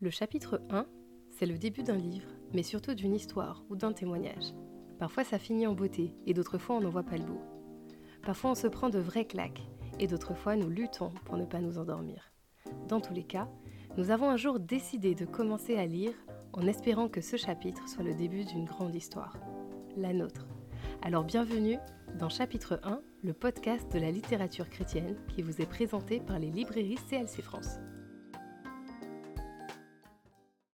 Le chapitre 1, c'est le début d'un livre, mais surtout d'une histoire ou d'un témoignage. Parfois ça finit en beauté et d'autres fois on n'en voit pas le bout. Parfois on se prend de vraies claques et d'autres fois nous luttons pour ne pas nous endormir. Dans tous les cas, nous avons un jour décidé de commencer à lire en espérant que ce chapitre soit le début d'une grande histoire, la nôtre. Alors bienvenue dans chapitre 1, le podcast de la littérature chrétienne qui vous est présenté par les librairies CLC France.